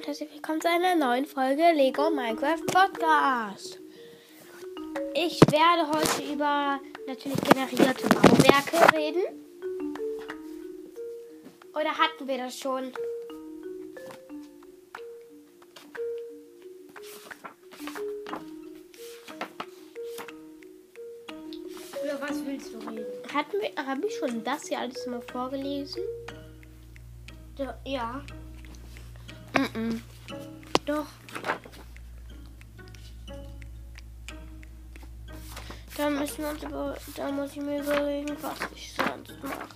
und herzlich willkommen zu einer neuen Folge Lego Minecraft Podcast. Ich werde heute über natürlich generierte Bauwerke reden. Oder hatten wir das schon? Über was willst du reden? Hatten wir, habe ich schon das hier alles mal vorgelesen? Da, ja. Mhm. Doch. Da müssen wir uns über, da muss ich mir überlegen, was ich sonst mache.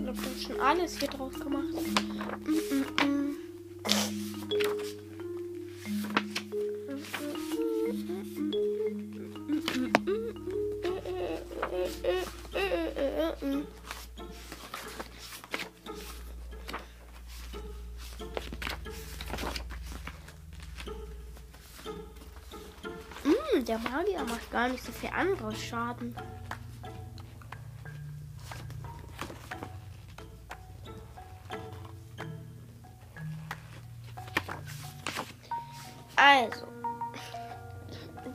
Ich habe schon alles hier drauf gemacht. Mm, mm, mm. Gar nicht so viel anderes Schaden. Also,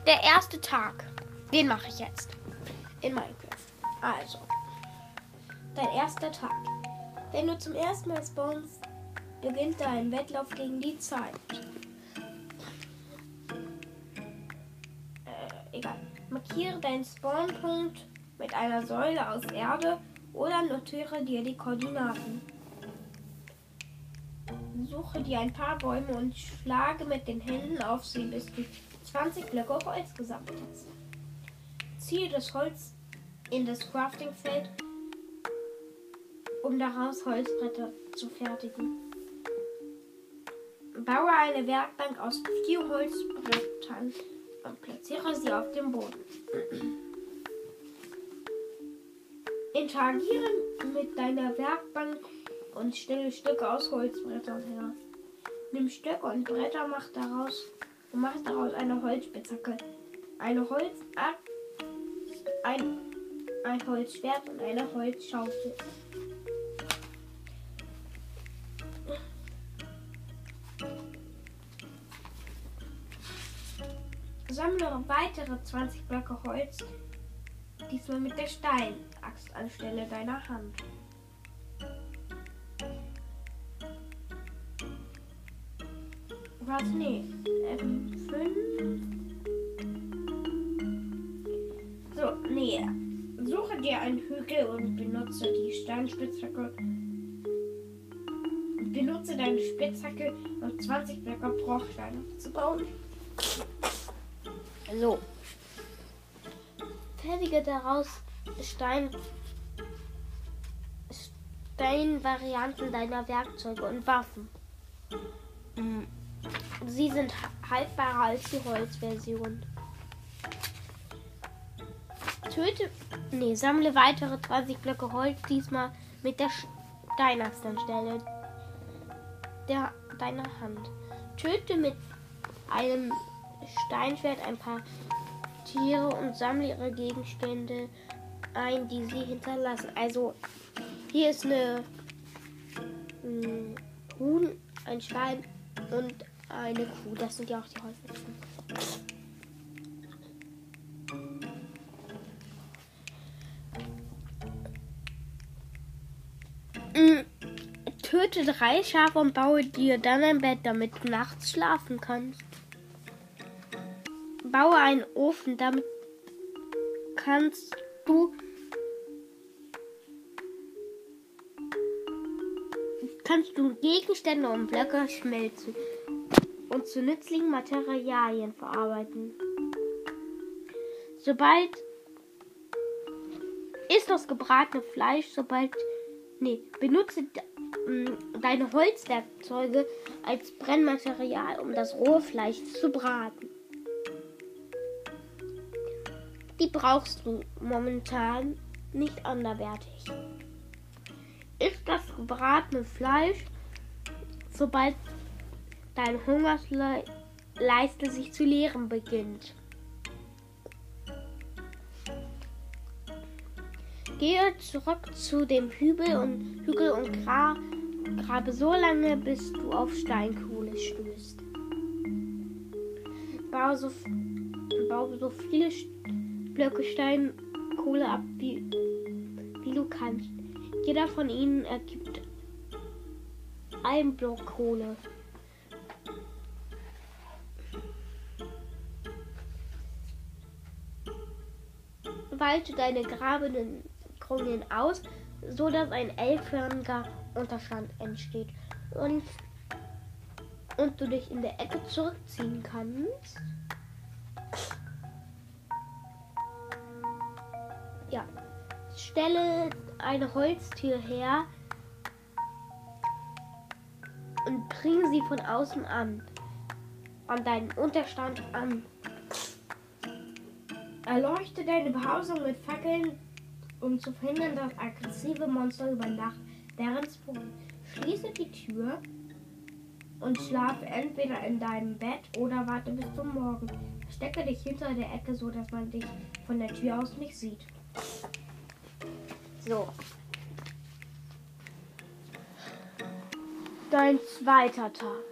der erste Tag, den mache ich jetzt in Minecraft. Also, dein erster Tag. Wenn du zum ersten Mal spawnst, beginnt dein Wettlauf gegen die Zeit. Markiere deinen Spawnpunkt mit einer Säule aus Erde oder notiere dir die Koordinaten. Suche dir ein paar Bäume und schlage mit den Händen auf sie, bis du 20 Blöcke Holz gesammelt hast. Ziehe das Holz in das Craftingfeld, um daraus Holzbretter zu fertigen. Baue eine Werkbank aus vier Holzbrettern und platziere sie auf dem Boden. Interagiere mit deiner Werkbank und stelle Stücke aus Holzbrettern her. Nimm Stöcke und Bretter mach daraus, und mach daraus eine Holzspitzhacke, eine Holzaxt, ein, ein Holzschwert und eine Holzschaufel. Sammle weitere 20 Blöcke Holz, diesmal mit der Steinaxt anstelle deiner Hand. Was? Nee. Ähm, fünf. So, nee. Suche dir einen Hügel und benutze die Steinspitzhacke. Benutze deine Spitzhacke, um 20 Blöcke Bruchsteine aufzubauen. So. Fertige daraus Stein. Steinvarianten deiner Werkzeuge und Waffen. Mm. Sie sind haltbarer als die Holzversion. Töte. Nee, sammle weitere 20 Blöcke Holz, diesmal mit der Steinaxt anstelle der deiner Hand. Töte mit einem Steinschwert ein paar Tiere und sammle ihre Gegenstände ein, die sie hinterlassen. Also hier ist eine ein Huhn, ein Schwein und eine Kuh. Das sind ja auch die häufigsten. Mm, Töte drei Schafe und baue dir dann ein Bett, damit du nachts schlafen kannst. Baue einen Ofen, damit kannst du kannst du Gegenstände und Blöcke schmelzen und zu nützlichen Materialien verarbeiten. Sobald ist das gebratene Fleisch, sobald nee, benutze mm, deine Holzwerkzeuge als Brennmaterial, um das rohe Fleisch zu braten. Die brauchst du momentan nicht anderwertig. Ist das gebratene Fleisch, sobald dein Hungersleiste sich zu leeren beginnt. Gehe zurück zu dem Hügel und Hügel und gra, grabe so lange, bis du auf Steinkohle stößt. Baue so, baue so viele Blöcke Steinkohle ab, wie, wie du kannst. Jeder von ihnen ergibt ein Block Kohle. Walte deine grabenden Kronen aus, so dass ein elförmiger Unterstand entsteht und, und du dich in der Ecke zurückziehen kannst. Stelle eine Holztür her und bring sie von außen an. An deinen Unterstand an. Erleuchte deine Behausung mit Fackeln, um zu verhindern, dass aggressive Monster über Nacht deren Sprung. Schließe die Tür und schlafe entweder in deinem Bett oder warte bis zum Morgen. Stecke dich hinter der Ecke, so dass man dich von der Tür aus nicht sieht. So. Dein zweiter Tag.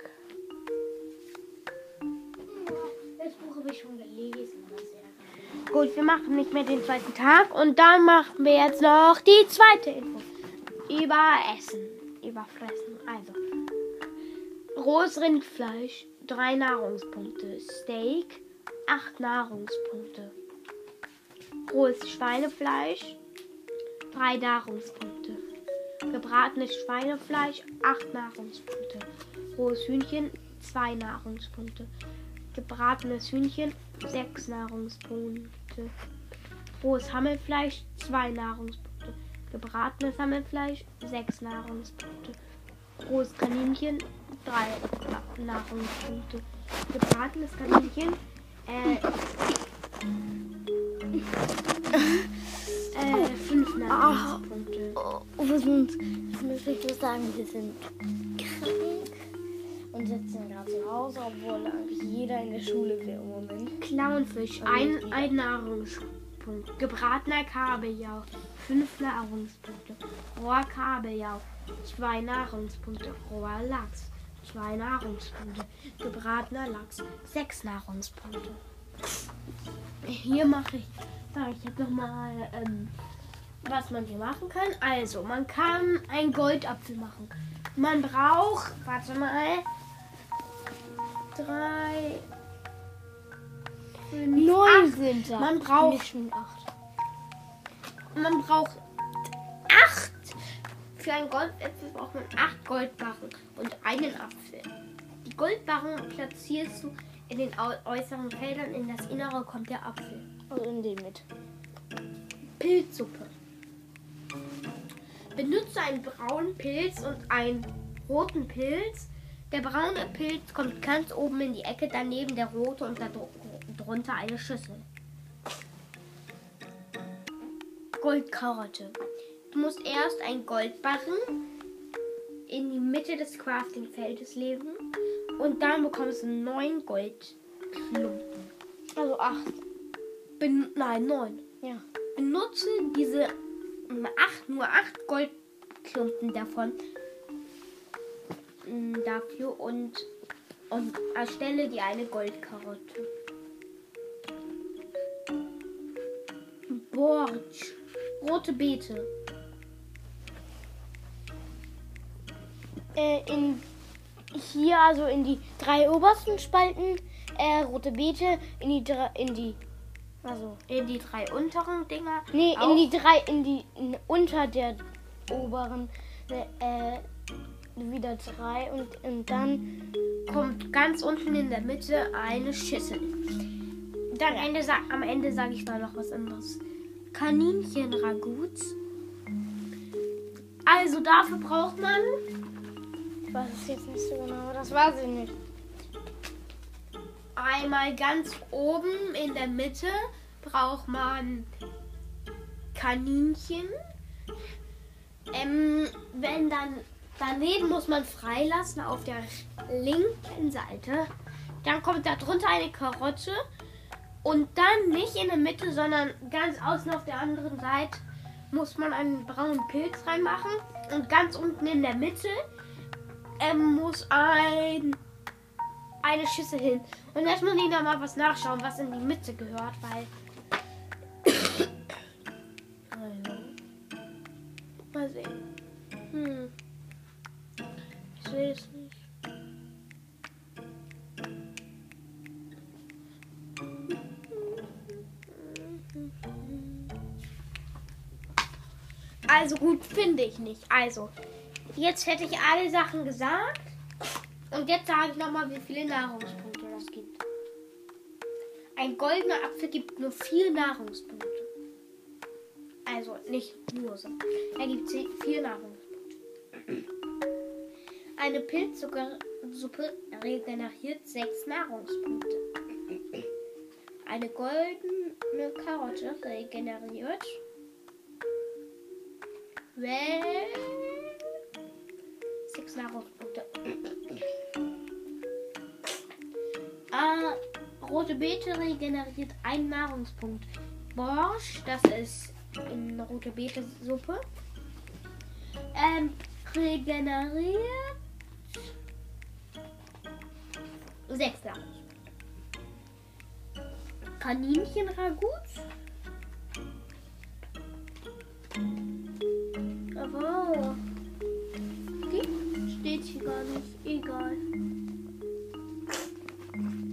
Das Buch habe ich schon gelesen. Gut, wir machen nicht mehr den zweiten Tag und dann machen wir jetzt noch die zweite Info. Über Essen. Über Fressen. Also. Rohes Rindfleisch, 3 Nahrungspunkte. Steak, 8 Nahrungspunkte. Rohes Schweinefleisch, 3 Nahrungspunkte. Gebratenes Schweinefleisch, 8 Nahrungspunkte. Rohes Hühnchen, 2 Nahrungspunkte. Gebratenes Hühnchen, 6 Nahrungspunkte. Rohes Hammelfleisch, 2 Nahrungspunkte. Gebratenes Hammelfleisch, 6 Nahrungspunkte. Rohes Kaninchen, 3 Nahrungspunkte. Gebratenes Kaninchen, äh, äh, 5 Nahrungspunkte. Oh, wir sind, ich muss sagen, wir sind krank und sitzen gerade zu Hause, obwohl eigentlich jeder in der Schule wäre im Moment. Clownfisch, ein, ein Nahrungspunkt. Gebratener Kabeljau, 5 Nahrungspunkte. Roher Kabeljau, 2 Nahrungspunkte. Roher Lachs, 2 Nahrungspunkte. Gebratener Lachs, 6 Nahrungspunkte. Hier mache ich, sage ich jetzt nochmal, ähm, was man hier machen kann. Also, man kann einen Goldapfel machen. Man braucht, warte mal, drei, fünf, Neun acht. sind da. Man braucht- Nicht schon acht. Man braucht acht. Für einen Goldapfel braucht man acht Goldbarren und einen Apfel. Die Goldbarren platzierst du in den äußeren Feldern. In das Innere kommt der Apfel. Also in dem mit. Pilzsuppe. Benutze einen braunen Pilz und einen roten Pilz. Der braune Pilz kommt ganz oben in die Ecke, daneben der rote und darunter eine Schüssel. Goldkarotte. Du musst erst einen Goldbarren in die Mitte des Crafting-Feldes legen und dann bekommst du neun Goldklumpen. Also acht. Ben Nein, neun. Ja. Benutze diese mm, acht, nur acht Goldklumpen davon mm, dafür und, und erstelle dir eine Goldkarotte. Borch. Rote Beete. Äh, in hier also in die drei obersten Spalten äh, rote Beete in die drei, in die also In die drei unteren Dinger. nee in die drei in die in, unter der oberen äh, wieder drei und, und dann kommt ganz unten in der Mitte eine Schüssel. Dann Ende, am Ende sage ich mal noch was anderes. Kaninchenragout. Also dafür braucht man ich weiß es jetzt nicht so genau das weiß ich nicht einmal ganz oben in der Mitte braucht man Kaninchen. Ähm, wenn dann daneben muss man freilassen auf der linken Seite. Dann kommt da drunter eine Karotte und dann nicht in der Mitte, sondern ganz außen auf der anderen Seite muss man einen braunen Pilz reinmachen und ganz unten in der Mitte ähm, muss ein eine Schüssel hin. Und jetzt muss noch mal was nachschauen, was in die Mitte gehört, weil. Mal sehen. Hm. Ich sehe es nicht. Also gut, finde ich nicht. Also, jetzt hätte ich alle Sachen gesagt. Und jetzt sage ich nochmal, wie viele Nahrungspunkte das gibt. Ein goldener Apfel gibt nur vier Nahrungspunkte. Also nicht nur so. Er gibt vier Nahrungspunkte. Eine Pilzsuppe regeneriert sechs Nahrungspunkte. Eine goldene Karotte regeneriert. Well, sechs Nahrungspunkte. Ah, rote Beete regeneriert einen Nahrungspunkt. Borsch, das ist eine rote Beete-Suppe, ähm, regeneriert sechs Nahrungspunkte. Kaninchen-Ragout. Aber die steht hier gar nicht. Egal.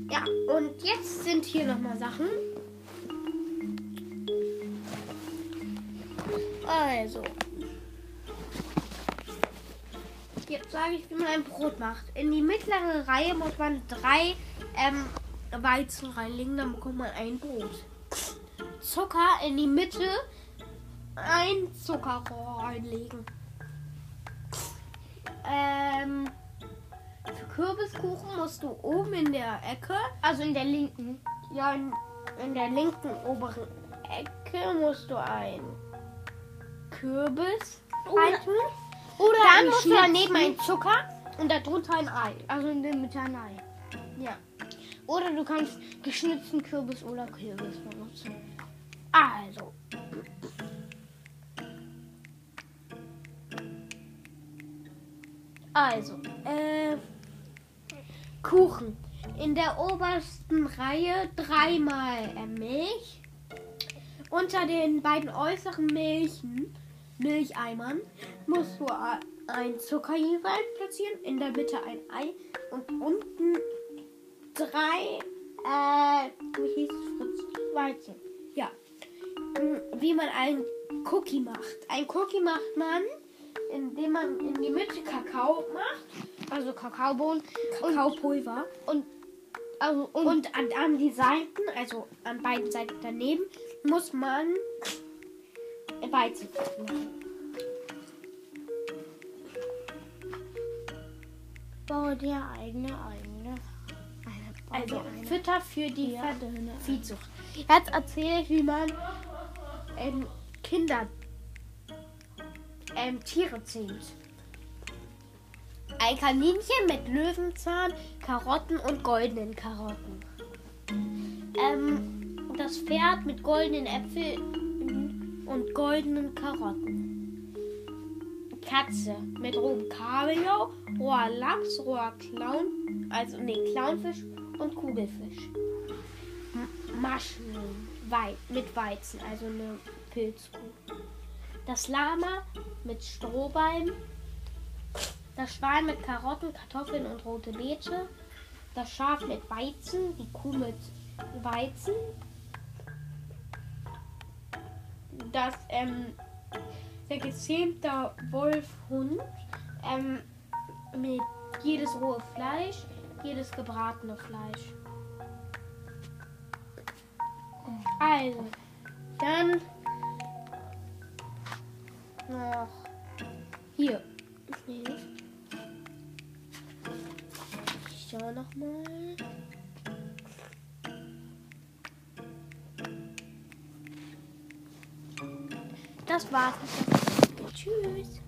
Ja, und jetzt sind hier nochmal Sachen. Also. Jetzt sage ich, wie man ein Brot macht. In die mittlere Reihe muss man drei ähm, Weizen reinlegen, dann bekommt man ein Brot. Zucker in die Mitte, ein Zuckerrohr reinlegen. Kürbiskuchen musst du oben in der Ecke, also in der linken, ja, in, in der linken oberen Ecke musst du ein Kürbis reintun. Oder Dann musst du daneben ein Zucker und darunter ein Ei. Also in der Mitte ein Ei. Ja. Oder du kannst geschnitzten Kürbis oder Kürbis benutzen. Also. Also, äh, Kuchen. In der obersten Reihe dreimal Milch. Unter den beiden äußeren Milchen, Milcheimern, musst du ein Zucker jeweils platzieren. In der Mitte ein Ei und unten drei, äh, wie hieß es, Fritz? Weizen. Ja. Mm, Wie man einen Cookie macht. Ein Cookie macht man, indem man in die Mitte Kakao macht. Also Kakaobohnen. Kakaopulver. Und, also, und, Und an, an die Seiten, also an beiden Seiten daneben, muss man Weizen machen. baue dir eigene, eigene. Also. Fütter für die Ja, Viehzucht. Jetzt erzähle ich, wie man ähm, Kinder ähm, Tiere zählt. Ein Kaninchen mit Löwenzahn, Karotten und goldenen Karotten. Ähm, das Pferd mit goldenen Äpfeln und goldenen Karotten. Katze mit rohem Kabeljau, roher Lachs, roher Clown, also nee, Clownfisch und Kugelfisch. M- Mushroom Wei mit Weizen, also eine Pilzkuh. Das Lama mit Strohballen. Das Schwein mit Karotten, Kartoffeln und rote Beete. Das Schaf mit Weizen, die Kuh mit Weizen. Das ähm, der gezähmte Wolfhund ähm, mit jedes rohe Fleisch, jedes gebratene Fleisch. Also, dann noch hier. Nee. Ich schau noch mal. Das war's. Tschüss.